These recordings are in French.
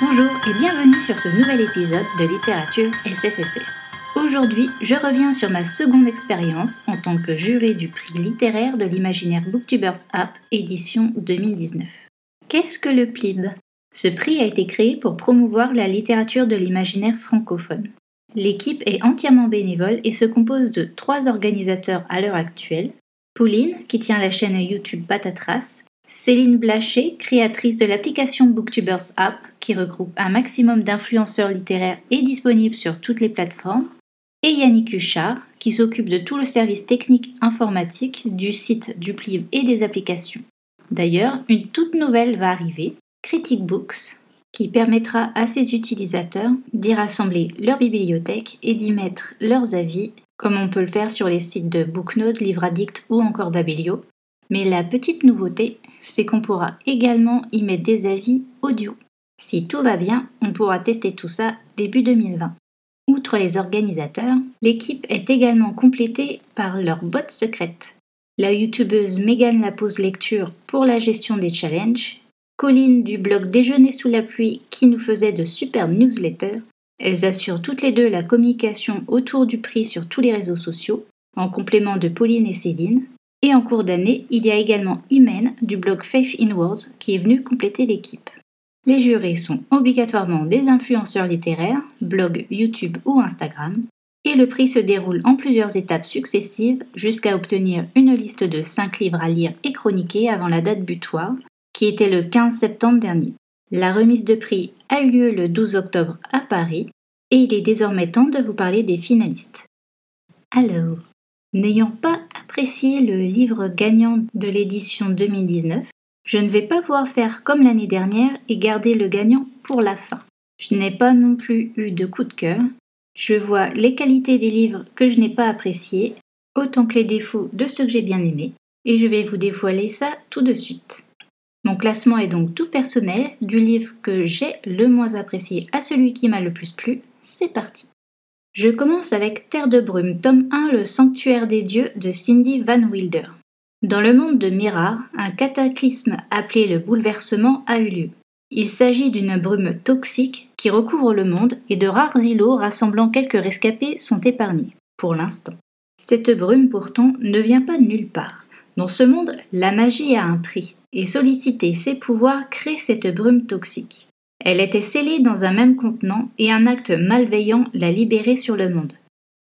Bonjour et bienvenue sur ce nouvel épisode de littérature SFFF. Aujourd'hui, je reviens sur ma seconde expérience en tant que juré du prix littéraire de l'imaginaire Booktubers App édition 2019. Qu'est-ce que le PLIB? Ce prix a été créé pour promouvoir la littérature de l'imaginaire francophone. L'équipe est entièrement bénévole et se compose de trois organisateurs à l'heure actuelle. Pauline, qui tient la chaîne YouTube Patatras, Céline Blaché, créatrice de l'application Booktubers App, qui regroupe un maximum d'influenceurs littéraires et disponible sur toutes les plateformes, et Yannick Huchard, qui s'occupe de tout le service technique informatique du site du Pliv et des applications. D'ailleurs, une toute nouvelle va arriver, Critic Books, qui permettra à ses utilisateurs d'y rassembler leur bibliothèque et d'y mettre leurs avis, comme on peut le faire sur les sites de Booknote, Livraddict ou encore Babelio. Mais la petite nouveauté, c'est qu'on pourra également y mettre des avis audio. Si tout va bien, on pourra tester tout ça début 2020. Outre les organisateurs, l'équipe est également complétée par leur bot secrète. La youtubeuse Megan Lapose Lecture pour la gestion des challenges Colline du blog Déjeuner sous la pluie qui nous faisait de superbes newsletters. Elles assurent toutes les deux la communication autour du prix sur tous les réseaux sociaux, en complément de Pauline et Céline. Et en cours d'année, il y a également Imen du blog Faith in Words qui est venu compléter l'équipe. Les jurés sont obligatoirement des influenceurs littéraires, blog, YouTube ou Instagram, et le prix se déroule en plusieurs étapes successives jusqu'à obtenir une liste de 5 livres à lire et chroniquer avant la date butoir, qui était le 15 septembre dernier. La remise de prix a eu lieu le 12 octobre à Paris et il est désormais temps de vous parler des finalistes. Alors, n'ayant pas apprécié le livre gagnant de l'édition 2019, je ne vais pas pouvoir faire comme l'année dernière et garder le gagnant pour la fin. Je n'ai pas non plus eu de coup de cœur. Je vois les qualités des livres que je n'ai pas appréciés, autant que les défauts de ceux que j'ai bien aimés, et je vais vous dévoiler ça tout de suite. Mon classement est donc tout personnel, du livre que j'ai le moins apprécié à celui qui m'a le plus plu. C'est parti. Je commence avec Terre de brume, tome 1, Le sanctuaire des dieux de Cindy Van Wilder. Dans le monde de Mirard, un cataclysme appelé le bouleversement a eu lieu. Il s'agit d'une brume toxique qui recouvre le monde et de rares îlots rassemblant quelques rescapés sont épargnés, pour l'instant. Cette brume pourtant ne vient pas de nulle part. Dans ce monde, la magie a un prix et solliciter ses pouvoirs crée cette brume toxique. Elle était scellée dans un même contenant et un acte malveillant l'a libérée sur le monde.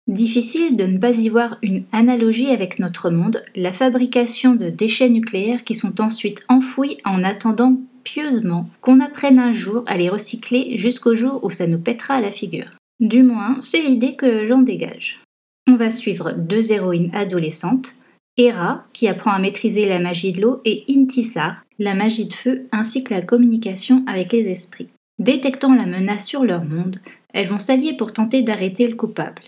Difficile de ne pas y voir une analogie avec notre monde, la fabrication de déchets nucléaires qui sont ensuite enfouis en attendant pieusement qu'on apprenne un jour à les recycler jusqu'au jour où ça nous pètera à la figure. Du moins, c'est l'idée que j'en dégage. On va suivre deux héroïnes adolescentes, Hera, qui apprend à maîtriser la magie de l'eau, et Intisar, la magie de feu, ainsi que la communication avec les esprits. Détectant la menace sur leur monde, elles vont s'allier pour tenter d'arrêter le coupable.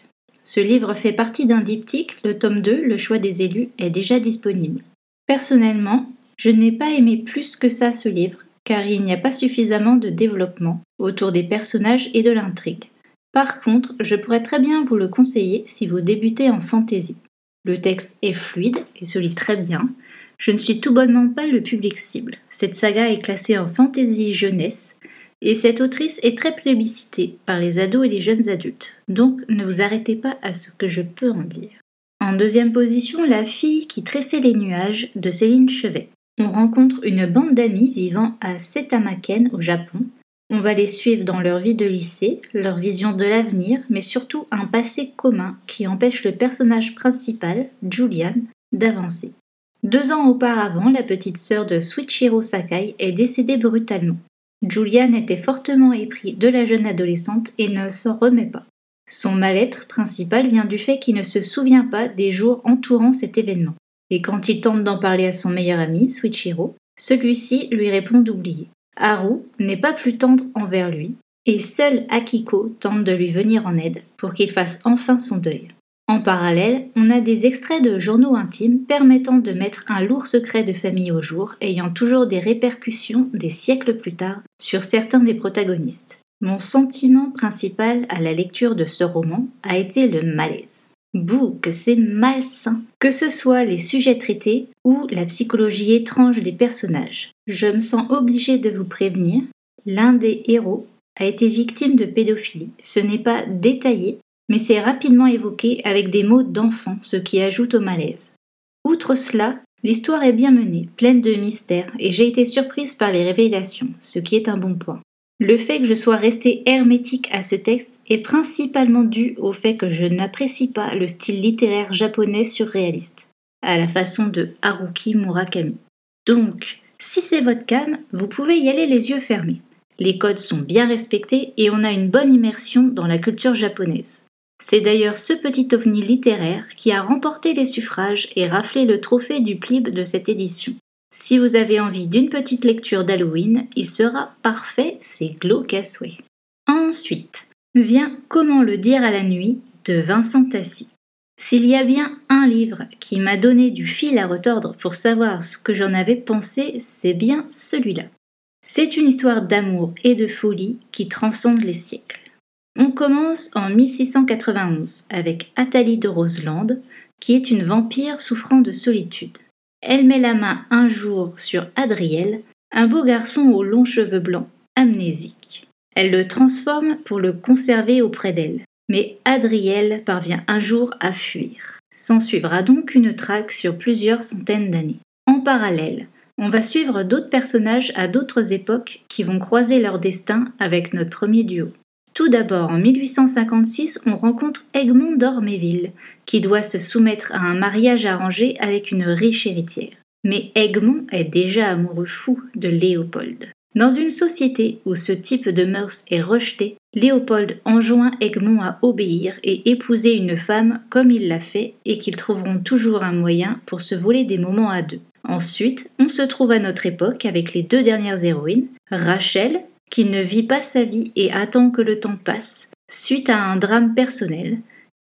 Ce livre fait partie d'un diptyque, le tome 2, Le choix des élus, est déjà disponible. Personnellement, je n'ai pas aimé plus que ça ce livre, car il n'y a pas suffisamment de développement autour des personnages et de l'intrigue. Par contre, je pourrais très bien vous le conseiller si vous débutez en fantasy. Le texte est fluide et se lit très bien. Je ne suis tout bonnement pas le public cible. Cette saga est classée en fantasy jeunesse et cette autrice est très plébiscitée par les ados et les jeunes adultes. Donc ne vous arrêtez pas à ce que je peux en dire. En deuxième position, La fille qui tressait les nuages de Céline Chevet. On rencontre une bande d'amis vivant à Setamaken au Japon on va les suivre dans leur vie de lycée, leur vision de l'avenir, mais surtout un passé commun qui empêche le personnage principal, Julian, d'avancer. Deux ans auparavant, la petite sœur de Suichiro Sakai est décédée brutalement. Julian était fortement épris de la jeune adolescente et ne s'en remet pas. Son mal-être principal vient du fait qu'il ne se souvient pas des jours entourant cet événement. Et quand il tente d'en parler à son meilleur ami, Suichiro, celui-ci lui répond d'oublier. Haru n'est pas plus tendre envers lui, et seul Akiko tente de lui venir en aide pour qu'il fasse enfin son deuil. En parallèle, on a des extraits de journaux intimes permettant de mettre un lourd secret de famille au jour, ayant toujours des répercussions des siècles plus tard sur certains des protagonistes. Mon sentiment principal à la lecture de ce roman a été le malaise. Bouh, que c'est malsain. Que ce soit les sujets traités ou la psychologie étrange des personnages. Je me sens obligée de vous prévenir, l'un des héros a été victime de pédophilie. Ce n'est pas détaillé, mais c'est rapidement évoqué avec des mots d'enfant, ce qui ajoute au malaise. Outre cela, l'histoire est bien menée, pleine de mystères, et j'ai été surprise par les révélations, ce qui est un bon point. Le fait que je sois restée hermétique à ce texte est principalement dû au fait que je n'apprécie pas le style littéraire japonais surréaliste, à la façon de Haruki Murakami. Donc, si c'est votre cam, vous pouvez y aller les yeux fermés. Les codes sont bien respectés et on a une bonne immersion dans la culture japonaise. C'est d'ailleurs ce petit ovni littéraire qui a remporté les suffrages et raflé le trophée du PLIB de cette édition. Si vous avez envie d'une petite lecture d'Halloween, il sera parfait, c'est glauque à souhait. Ensuite, vient Comment le dire à la nuit de Vincent Tassi. S'il y a bien un livre qui m'a donné du fil à retordre pour savoir ce que j'en avais pensé, c'est bien celui-là. C'est une histoire d'amour et de folie qui transcende les siècles. On commence en 1691 avec Athalie de Roseland, qui est une vampire souffrant de solitude. Elle met la main un jour sur Adriel, un beau garçon aux longs cheveux blancs, amnésique. Elle le transforme pour le conserver auprès d'elle. Mais Adriel parvient un jour à fuir. S'ensuivra donc une traque sur plusieurs centaines d'années. En parallèle, on va suivre d'autres personnages à d'autres époques qui vont croiser leur destin avec notre premier duo. Tout d'abord, en 1856, on rencontre Egmont d'Orméville, qui doit se soumettre à un mariage arrangé avec une riche héritière. Mais Egmont est déjà amoureux fou de Léopold. Dans une société où ce type de mœurs est rejeté, Léopold enjoint Egmont à obéir et épouser une femme comme il l'a fait et qu'ils trouveront toujours un moyen pour se voler des moments à deux. Ensuite, on se trouve à notre époque avec les deux dernières héroïnes, Rachel, qui ne vit pas sa vie et attend que le temps passe, suite à un drame personnel,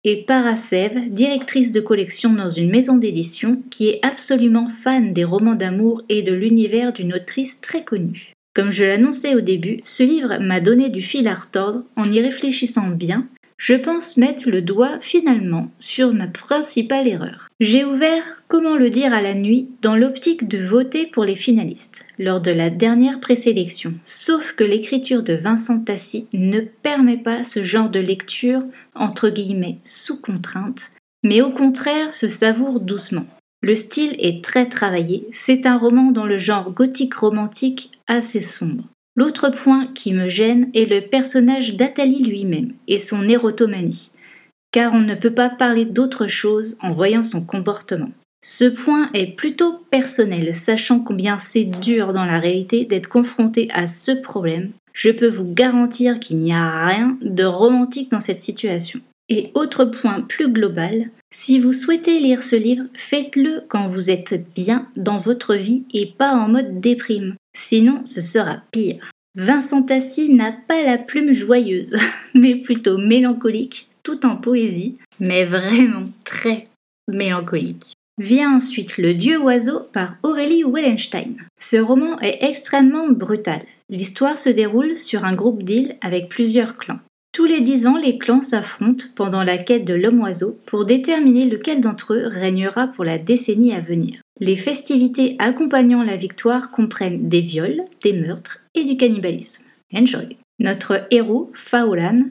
et Parasève, directrice de collection dans une maison d'édition qui est absolument fan des romans d'amour et de l'univers d'une autrice très connue. Comme je l'annonçais au début, ce livre m'a donné du fil à retordre en y réfléchissant bien. Je pense mettre le doigt finalement sur ma principale erreur. J'ai ouvert Comment le dire à la nuit dans l'optique de voter pour les finalistes lors de la dernière présélection, sauf que l'écriture de Vincent Tassi ne permet pas ce genre de lecture entre guillemets sous contrainte, mais au contraire se savoure doucement. Le style est très travaillé, c'est un roman dans le genre gothique romantique assez sombre. L'autre point qui me gêne est le personnage d'Athalie lui-même et son érotomanie, car on ne peut pas parler d'autre chose en voyant son comportement. Ce point est plutôt personnel, sachant combien c'est dur dans la réalité d'être confronté à ce problème. Je peux vous garantir qu'il n'y a rien de romantique dans cette situation. Et autre point plus global, si vous souhaitez lire ce livre, faites-le quand vous êtes bien dans votre vie et pas en mode déprime. Sinon, ce sera pire. Vincent Tassi n'a pas la plume joyeuse, mais plutôt mélancolique, tout en poésie, mais vraiment très mélancolique. Vient ensuite Le Dieu oiseau par Aurélie Wellenstein. Ce roman est extrêmement brutal. L'histoire se déroule sur un groupe d'îles avec plusieurs clans. Tous les dix ans, les clans s'affrontent pendant la quête de l'homme-oiseau pour déterminer lequel d'entre eux régnera pour la décennie à venir. Les festivités accompagnant la victoire comprennent des viols, des meurtres et du cannibalisme. Enjoy. Notre héros, Faolan,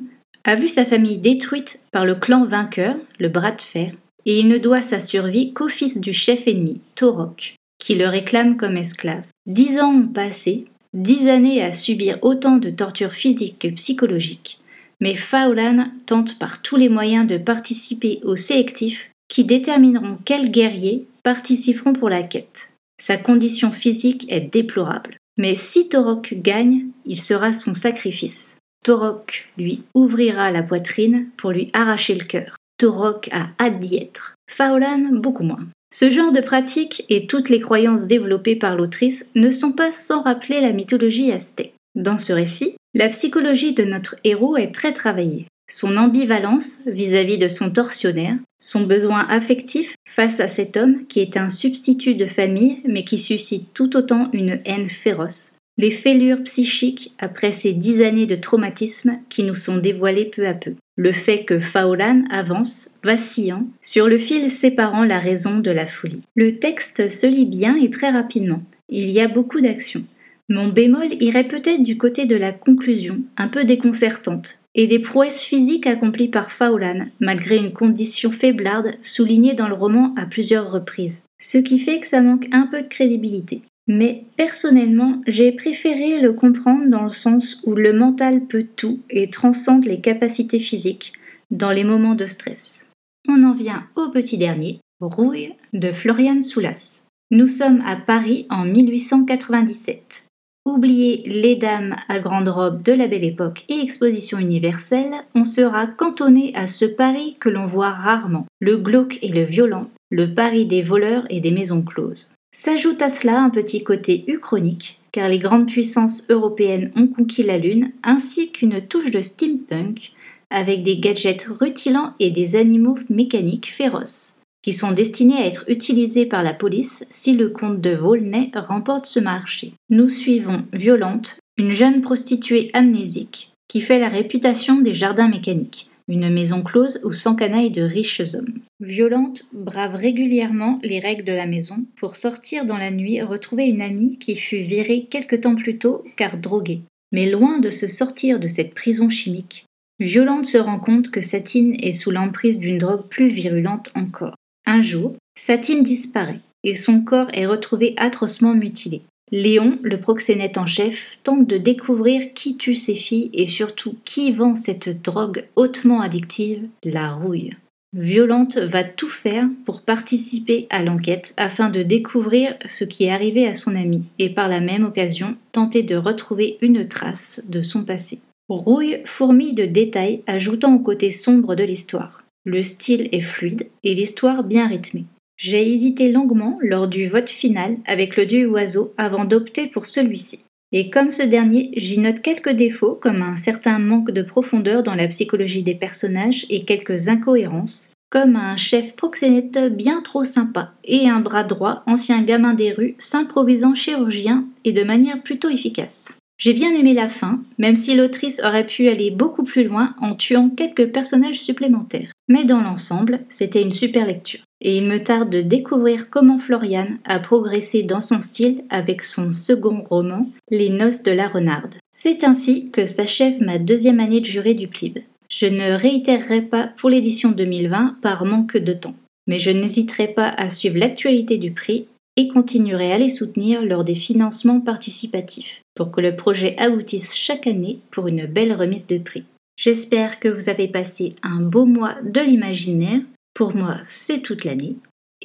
a vu sa famille détruite par le clan vainqueur, le bras de fer, et il ne doit sa survie qu'au fils du chef ennemi, Torok, qui le réclame comme esclave. Dix ans ont passé, dix années à subir autant de tortures physiques que psychologiques mais Faolan tente par tous les moyens de participer aux sélectifs qui détermineront quels guerriers participeront pour la quête. Sa condition physique est déplorable. Mais si Torok gagne, il sera son sacrifice. Torok lui ouvrira la poitrine pour lui arracher le cœur. Torok a hâte d'y être. Faolan beaucoup moins. Ce genre de pratique et toutes les croyances développées par l'autrice ne sont pas sans rappeler la mythologie aztèque. Dans ce récit, la psychologie de notre héros est très travaillée. Son ambivalence vis-à-vis de son tortionnaire, son besoin affectif face à cet homme qui est un substitut de famille mais qui suscite tout autant une haine féroce, les fêlures psychiques après ces dix années de traumatisme qui nous sont dévoilées peu à peu, le fait que Faolan avance, vacillant, sur le fil séparant la raison de la folie. Le texte se lit bien et très rapidement. Il y a beaucoup d'action. Mon bémol irait peut-être du côté de la conclusion, un peu déconcertante, et des prouesses physiques accomplies par Faulan, malgré une condition faiblarde soulignée dans le roman à plusieurs reprises. Ce qui fait que ça manque un peu de crédibilité. Mais personnellement, j'ai préféré le comprendre dans le sens où le mental peut tout et transcende les capacités physiques dans les moments de stress. On en vient au petit dernier, Rouille de Florian Soulas. Nous sommes à Paris en 1897. Oubliez les dames à grande robe de la belle époque et exposition universelle, on sera cantonné à ce Paris que l'on voit rarement, le glauque et le violent, le Paris des voleurs et des maisons closes. S'ajoute à cela un petit côté uchronique, car les grandes puissances européennes ont conquis la Lune, ainsi qu'une touche de steampunk, avec des gadgets rutilants et des animaux mécaniques féroces, qui sont destinés à être utilisés par la police si le comte de Volney remporte ce marché. Nous suivons Violente, une jeune prostituée amnésique, qui fait la réputation des jardins mécaniques, une maison close où s'encanaillent de riches hommes. Violente brave régulièrement les règles de la maison pour sortir dans la nuit retrouver une amie qui fut virée quelque temps plus tôt car droguée. Mais loin de se sortir de cette prison chimique, Violente se rend compte que Satine est sous l'emprise d'une drogue plus virulente encore. Un jour, Satine disparaît et son corps est retrouvé atrocement mutilé. Léon, le proxénète en chef, tente de découvrir qui tue ses filles et surtout qui vend cette drogue hautement addictive, la rouille. Violente va tout faire pour participer à l'enquête afin de découvrir ce qui est arrivé à son ami et par la même occasion tenter de retrouver une trace de son passé. Rouille fourmille de détails ajoutant au côté sombre de l'histoire. Le style est fluide et l'histoire bien rythmée. J'ai hésité longuement lors du vote final avec le dieu oiseau avant d'opter pour celui-ci. Et comme ce dernier, j'y note quelques défauts comme un certain manque de profondeur dans la psychologie des personnages et quelques incohérences, comme un chef proxénète bien trop sympa et un bras droit ancien gamin des rues s'improvisant chirurgien et de manière plutôt efficace. J'ai bien aimé la fin, même si l'autrice aurait pu aller beaucoup plus loin en tuant quelques personnages supplémentaires. Mais dans l'ensemble, c'était une super lecture. Et il me tarde de découvrir comment Florian a progressé dans son style avec son second roman, Les Noces de la Renarde. C'est ainsi que s'achève ma deuxième année de juré du PLIB. Je ne réitérerai pas pour l'édition 2020 par manque de temps, mais je n'hésiterai pas à suivre l'actualité du prix et continuerai à les soutenir lors des financements participatifs pour que le projet aboutisse chaque année pour une belle remise de prix. J'espère que vous avez passé un beau mois de l'imaginaire. Pour moi, c'est toute l'année.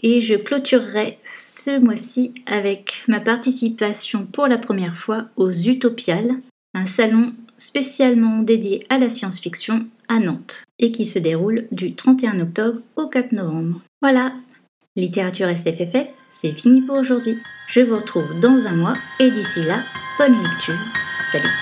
Et je clôturerai ce mois-ci avec ma participation pour la première fois aux Utopiales, un salon spécialement dédié à la science-fiction à Nantes et qui se déroule du 31 octobre au 4 novembre. Voilà, Littérature SFFF, c'est fini pour aujourd'hui. Je vous retrouve dans un mois et d'ici là, bonne lecture. Salut